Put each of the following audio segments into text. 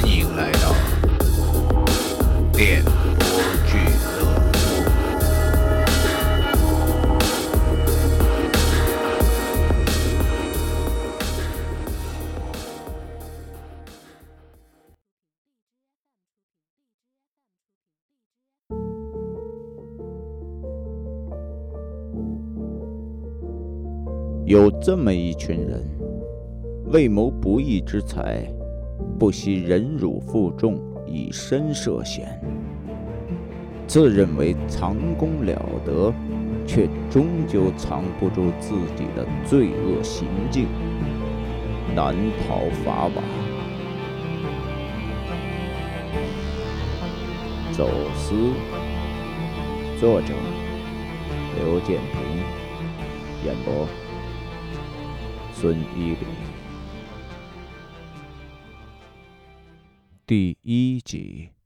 欢迎来到电波俱乐部。有这么一群人，为谋不义之财，不惜忍辱负重，以身涉险，自认为藏功了得，却终究藏不住自己的罪恶行径，难逃法网。走私，作者刘建平，演播。孙一礼，第一集。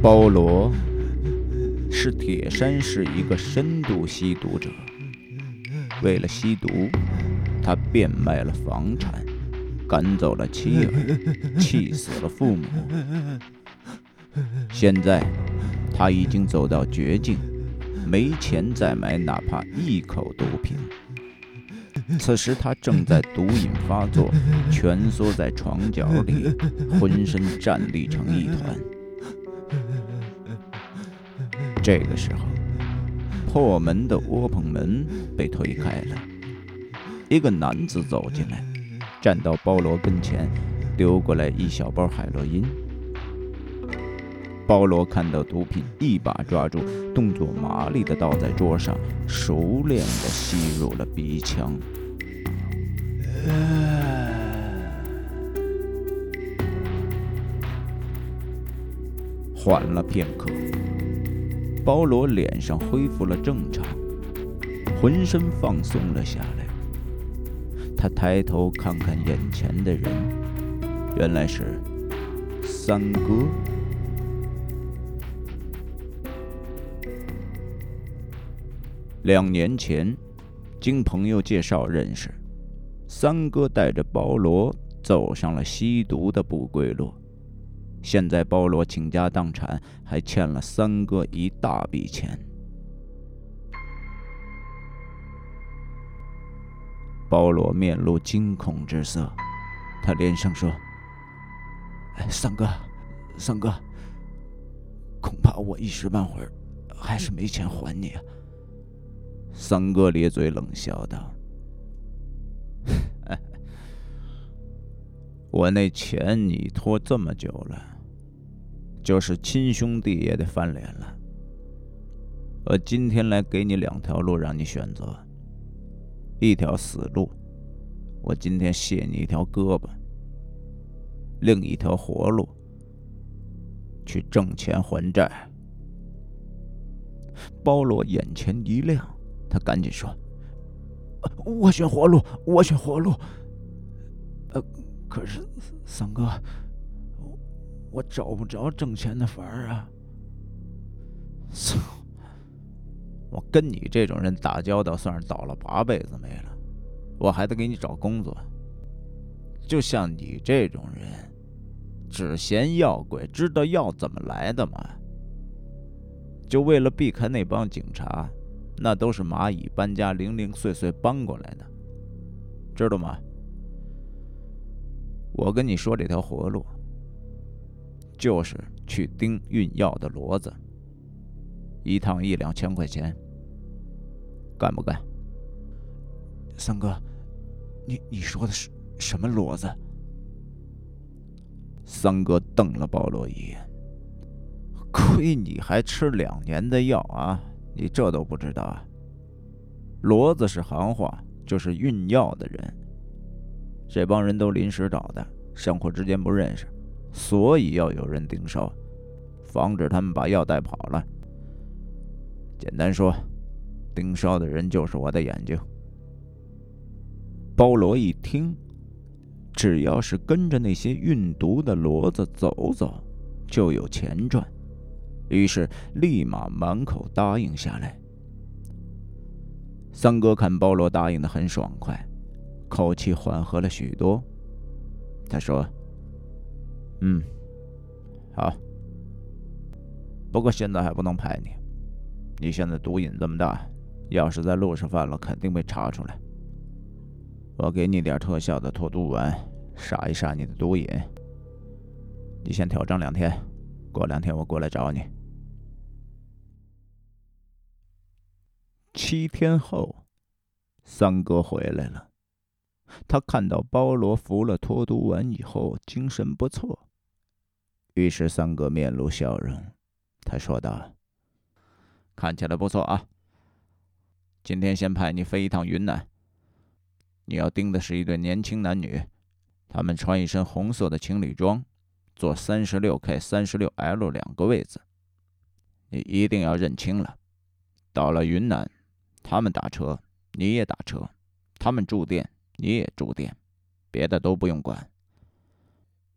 包罗是铁山市一个深度吸毒者，为了吸毒，他变卖了房产，赶走了妻儿，气死了父母。现在他已经走到绝境，没钱再买哪怕一口毒品。此时他正在毒瘾发作，蜷缩在床角里，浑身战栗成一团。这个时候，破门的窝棚门被推开了，一个男子走进来，站到包罗跟前，丢过来一小包海洛因。包罗看到毒品，一把抓住，动作麻利的倒在桌上，熟练的吸入了鼻腔。缓了片刻。保罗脸上恢复了正常，浑身放松了下来。他抬头看看眼前的人，原来是三哥。两年前，经朋友介绍认识，三哥带着保罗走上了吸毒的不归路。现在包罗倾家荡产，还欠了三哥一大笔钱。包罗面露惊恐之色，他连声说：“三哥，三哥，恐怕我一时半会儿还是没钱还你。”三哥咧嘴冷笑道：“我那钱你拖这么久了。”就是亲兄弟也得翻脸了。我今天来给你两条路让你选择，一条死路，我今天卸你一条胳膊；另一条活路，去挣钱还债。包罗眼前一亮，他赶紧说：“我选活路，我选活路。”呃，可是三哥。我找不着挣钱的法儿啊！操！我跟你这种人打交道，算是倒了八辈子霉了。我还得给你找工作。就像你这种人，只嫌药贵，知道药怎么来的吗？就为了避开那帮警察，那都是蚂蚁搬家，零零碎碎搬过来的，知道吗？我跟你说这条活路。就是去盯运药的骡子，一趟一两千块钱，干不干？三哥，你你说的是什么骡子？三哥瞪了保罗一眼，亏你还吃两年的药啊！你这都不知道啊？骡子是行话，就是运药的人。这帮人都临时找的，相互之间不认识。所以要有人盯梢，防止他们把药带跑了。简单说，盯梢的人就是我的眼睛。包罗一听，只要是跟着那些运毒的骡子走走，就有钱赚，于是立马满口答应下来。三哥看包罗答应的很爽快，口气缓和了许多。他说：“嗯，好。不过现在还不能拍你，你现在毒瘾这么大，要是在路上犯了，肯定被查出来。我给你点特效的脱毒丸，杀一杀你的毒瘾。你先挑战两天，过两天我过来找你。”七天后，三哥回来了。他看到包罗服了脱毒丸以后精神不错，于是三哥面露笑容，他说道：“看起来不错啊。今天先派你飞一趟云南。你要盯的是一对年轻男女，他们穿一身红色的情侣装，坐三十六 K、三十六 L 两个位子。你一定要认清了。到了云南。”他们打车，你也打车；他们住店，你也住店，别的都不用管。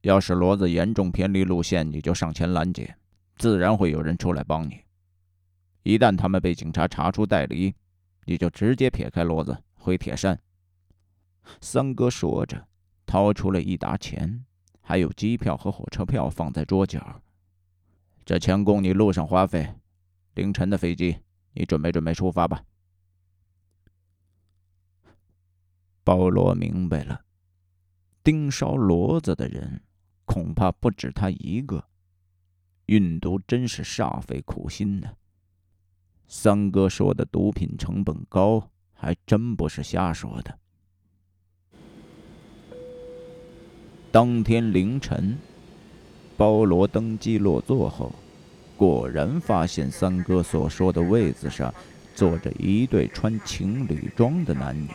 要是骡子严重偏离路线，你就上前拦截，自然会有人出来帮你。一旦他们被警察查出带离，你就直接撇开骡子回铁山。三哥说着，掏出了一沓钱，还有机票和火车票放在桌角。这钱供你路上花费。凌晨的飞机，你准备准备出发吧。包罗明白了，盯梢骡子的人恐怕不止他一个。运毒真是煞费苦心呢。三哥说的毒品成本高，还真不是瞎说的。当天凌晨，包罗登机落座后，果然发现三哥所说的位子上坐着一对穿情侣装的男女。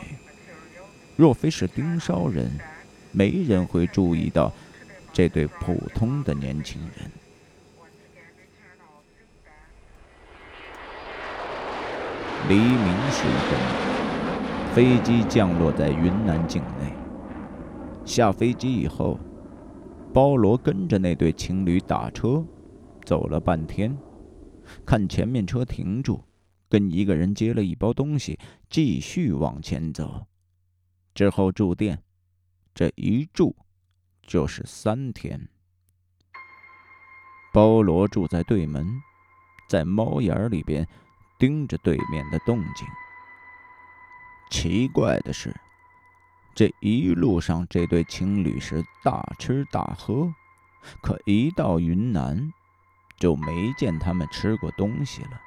若非是盯梢人，没人会注意到这对普通的年轻人。黎明时分，飞机降落在云南境内。下飞机以后，包罗跟着那对情侣打车，走了半天，看前面车停住，跟一个人接了一包东西，继续往前走。之后住店，这一住就是三天。包罗住在对门，在猫眼里边盯着对面的动静。奇怪的是，这一路上这对情侣是大吃大喝，可一到云南，就没见他们吃过东西了。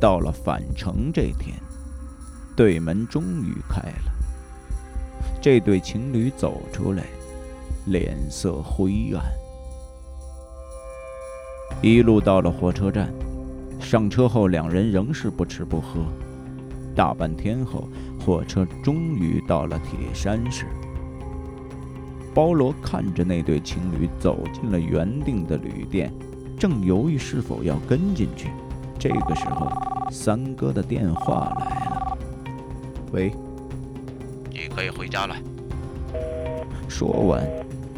到了返程这天，对门终于开了。这对情侣走出来，脸色灰暗。一路到了火车站，上车后两人仍是不吃不喝。大半天后，火车终于到了铁山市。包罗看着那对情侣走进了原定的旅店，正犹豫是否要跟进去。这个时候。三哥的电话来了，喂，你可以回家了。说完，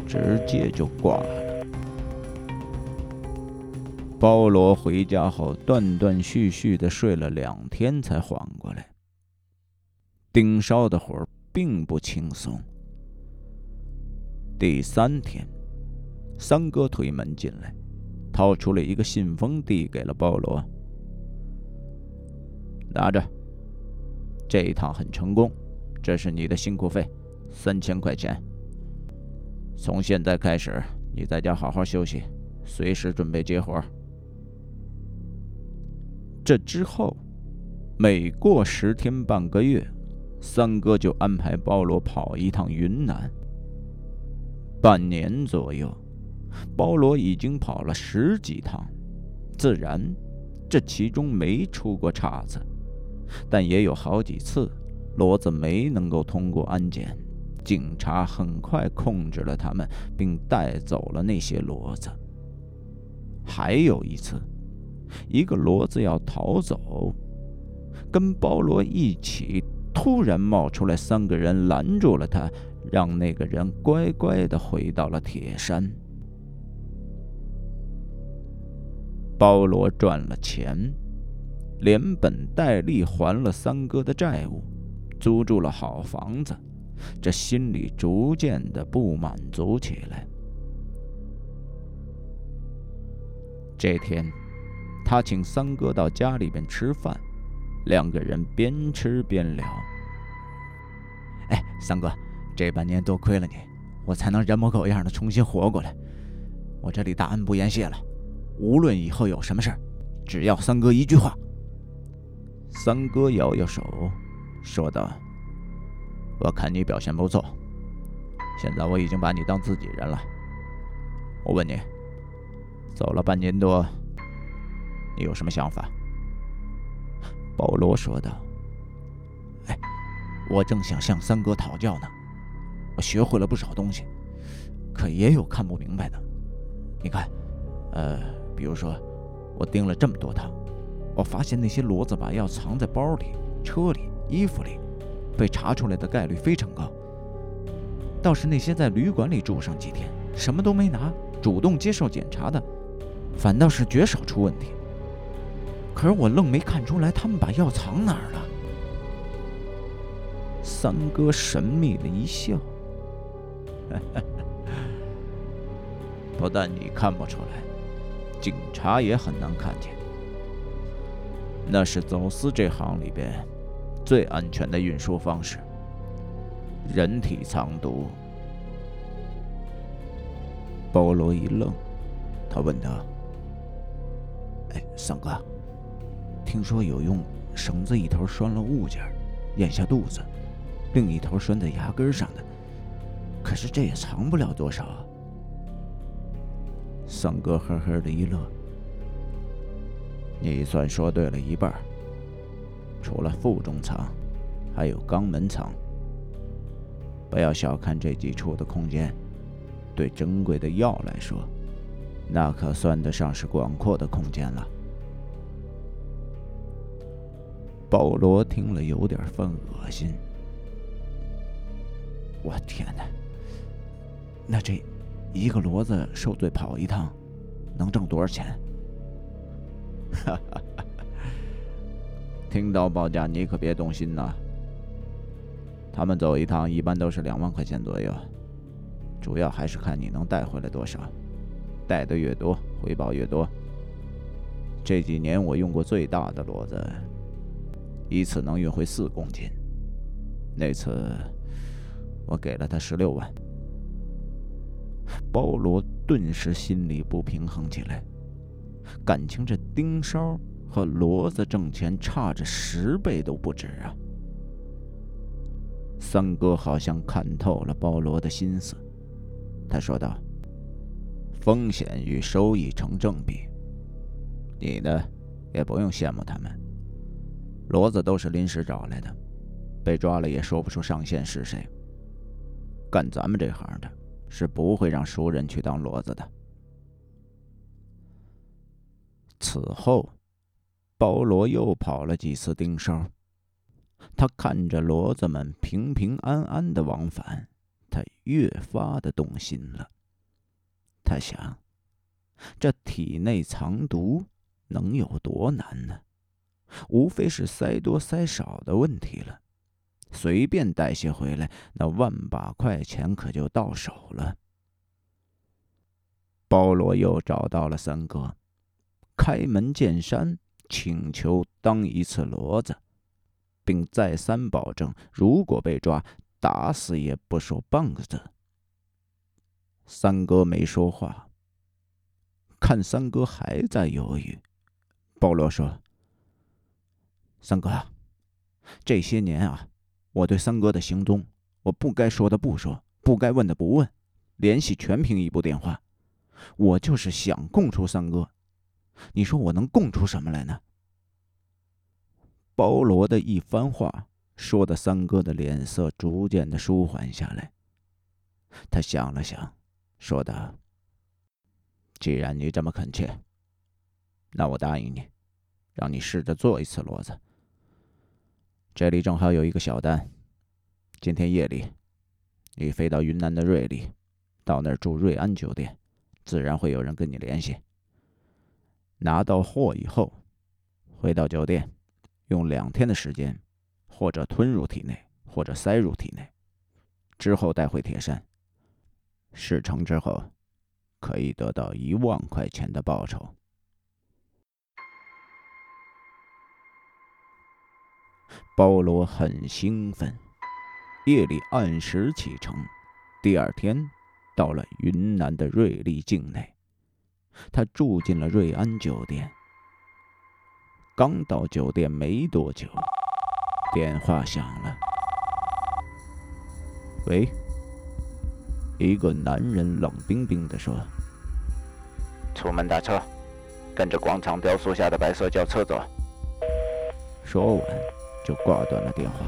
直接就挂了。包罗回家后，断断续续的睡了两天才缓过来。盯梢的活儿并不轻松。第三天，三哥推门进来，掏出了一个信封，递给了包罗。拿着，这一趟很成功，这是你的辛苦费，三千块钱。从现在开始，你在家好好休息，随时准备接活。这之后，每过十天半个月，三哥就安排包罗跑一趟云南。半年左右，包罗已经跑了十几趟，自然，这其中没出过岔子。但也有好几次，骡子没能够通过安检，警察很快控制了他们，并带走了那些骡子。还有一次，一个骡子要逃走，跟包罗一起，突然冒出来三个人拦住了他，让那个人乖乖的回到了铁山。包罗赚了钱，连本带利还了三哥的债务，租住了好房子，这心里逐渐的不满足起来。这天，他请三哥到家里边吃饭，两个人边吃边聊。哎，三哥，这半年多亏了你，我才能人模狗样的重新活过来。我这里大恩不言谢了，无论以后有什么事只要三哥一句话。三哥摇摇手，说道：“我看你表现不错，现在我已经把你当自己人了。我问你。”走了半年多，你有什么想法？保罗说道：“哎，我正想向三哥讨教呢。我学会了不少东西，可也有看不明白的。你看，呃，比如说，我盯了这么多趟，我发现那些骡子把药藏在包里、车里、衣服里，被查出来的概率非常高。倒是那些在旅馆里住上几天，什么都没拿，主动接受检查的。”反倒是绝少出问题，可是我愣没看出来他们把药藏哪儿了。三哥神秘的一笑：“ 不但你看不出来，警察也很难看见。那是走私这行里边最安全的运输方式——人体藏毒。”保罗一愣，他问道。三哥，听说有用绳子一头拴了物件，咽下肚子，另一头拴在牙根上的，可是这也藏不了多少啊。三哥呵呵的一乐，你算说对了一半。除了腹中藏，还有肛门藏。不要小看这几处的空间，对珍贵的药来说，那可算得上是广阔的空间了。保罗听了有点犯恶心。我天哪！那这一个骡子受罪跑一趟，能挣多少钱？哈哈哈！听到报价你可别动心呐。他们走一趟一般都是两万块钱左右，主要还是看你能带回来多少，带的越多回报越多。这几年我用过最大的骡子。一次能运回四公斤，那次我给了他十六万。保罗顿时心里不平衡起来，感情这盯梢和骡子挣钱差着十倍都不止啊！三哥好像看透了保罗的心思，他说道：“风险与收益成正比，你呢，也不用羡慕他们。”骡子都是临时找来的，被抓了也说不出上线是谁。干咱们这行的，是不会让熟人去当骡子的。此后，保罗又跑了几次盯梢，他看着骡子们平平安安的往返，他越发的动心了。他想，这体内藏毒能有多难呢？无非是塞多塞少的问题了，随便带些回来，那万把块钱可就到手了。包罗又找到了三哥，开门见山请求当一次骡子，并再三保证，如果被抓，打死也不说半个字。三哥没说话，看三哥还在犹豫，保罗说。三哥，这些年啊，我对三哥的行踪，我不该说的不说，不该问的不问，联系全凭一部电话。我就是想供出三哥，你说我能供出什么来呢？包罗的一番话，说的三哥的脸色逐渐的舒缓下来。他想了想，说道：“既然你这么恳切，那我答应你，让你试着做一次骡子。这里正好有一个小单，今天夜里，你飞到云南的瑞丽，到那儿住瑞安酒店，自然会有人跟你联系。拿到货以后，回到酒店，用两天的时间，或者吞入体内，或者塞入体内，之后带回铁山。事成之后，可以得到一万块钱的报酬。保罗很兴奋，夜里按时启程。第二天，到了云南的瑞丽境内，他住进了瑞安酒店。刚到酒店没多久，电话响了。喂，一个男人冷冰冰地说：“出门打车，跟着广场雕塑下的白色轿车走。”说完。就挂断了电话。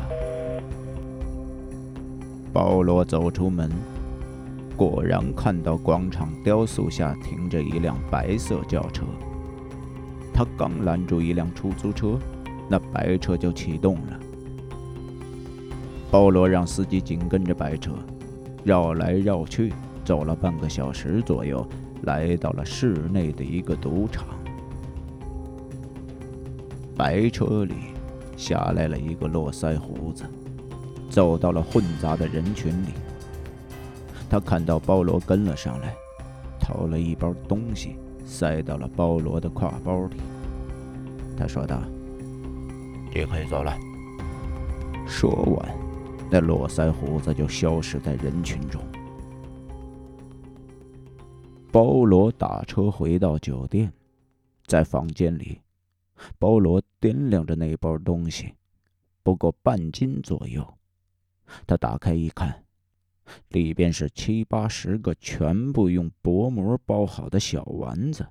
保罗走出门，果然看到广场雕塑下停着一辆白色轿车。他刚拦住一辆出租车，那白车就启动了。保罗让司机紧跟着白车，绕来绕去，走了半个小时左右，来到了市内的一个赌场。白车里。下来了一个络腮胡子，走到了混杂的人群里。他看到包罗跟了上来，掏了一包东西塞到了包罗的挎包里。他说道：“你可以走了。”说完，那络腮胡子就消失在人群中。包罗打车回到酒店，在房间里。包罗掂量着那包东西，不过半斤左右。他打开一看，里边是七八十个全部用薄膜包好的小丸子。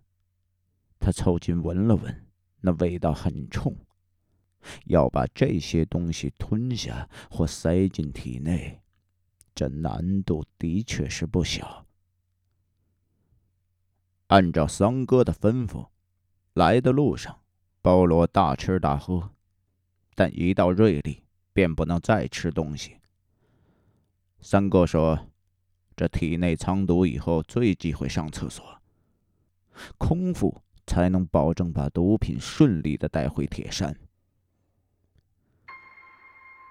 他凑近闻了闻，那味道很冲。要把这些东西吞下或塞进体内，这难度的确是不小。按照桑哥的吩咐，来的路上。保罗大吃大喝，但一到瑞丽便不能再吃东西。三哥说：“这体内藏毒以后，最忌讳上厕所，空腹才能保证把毒品顺利的带回铁山。”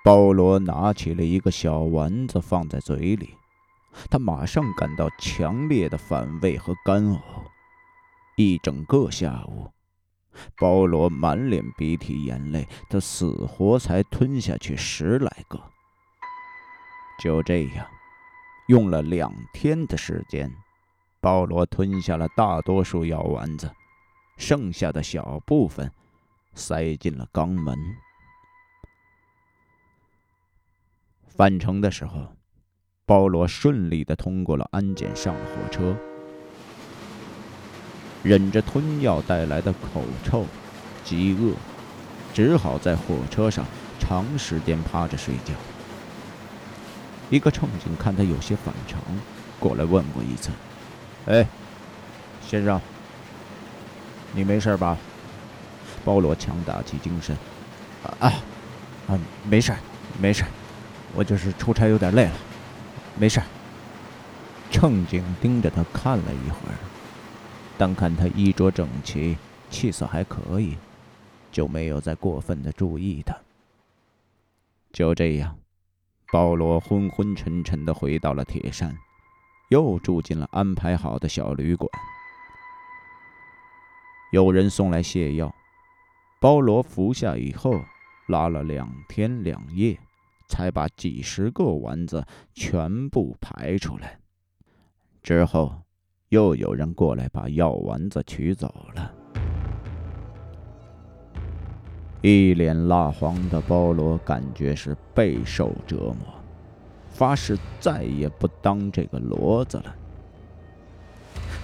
保罗拿起了一个小丸子放在嘴里，他马上感到强烈的反胃和干呕，一整个下午。保罗满脸鼻涕眼泪，他死活才吞下去十来个。就这样，用了两天的时间，保罗吞下了大多数药丸子，剩下的小部分塞进了肛门。返程的时候，保罗顺利的通过了安检，上了火车。忍着吞药带来的口臭、饥饿，只好在火车上长时间趴着睡觉。一个乘警看他有些反常，过来问过一次：“哎，先生，你没事吧？”保罗强打起精神：“啊啊，没事，没事，我就是出差有点累了，没事。”乘警盯着他看了一会儿。但看他衣着整齐，气色还可以，就没有再过分的注意他。就这样，保罗昏昏沉沉的回到了铁山，又住进了安排好的小旅馆。有人送来泻药，保罗服下以后，拉了两天两夜，才把几十个丸子全部排出来。之后。又有人过来把药丸子取走了。一脸蜡黄的包罗感觉是备受折磨，发誓再也不当这个骡子了。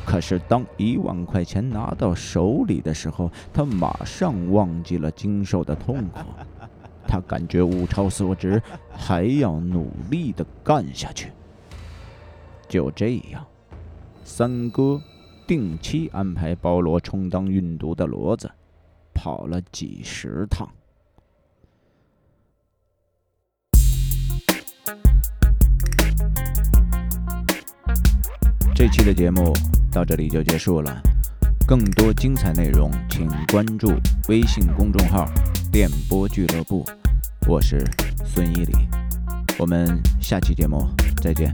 可是当一万块钱拿到手里的时候，他马上忘记了经受的痛苦，他感觉物超所值，还要努力的干下去。就这样。三哥定期安排保罗充当运毒的骡子，跑了几十趟。这期的节目到这里就结束了，更多精彩内容请关注微信公众号“电波俱乐部”，我是孙一礼，我们下期节目再见。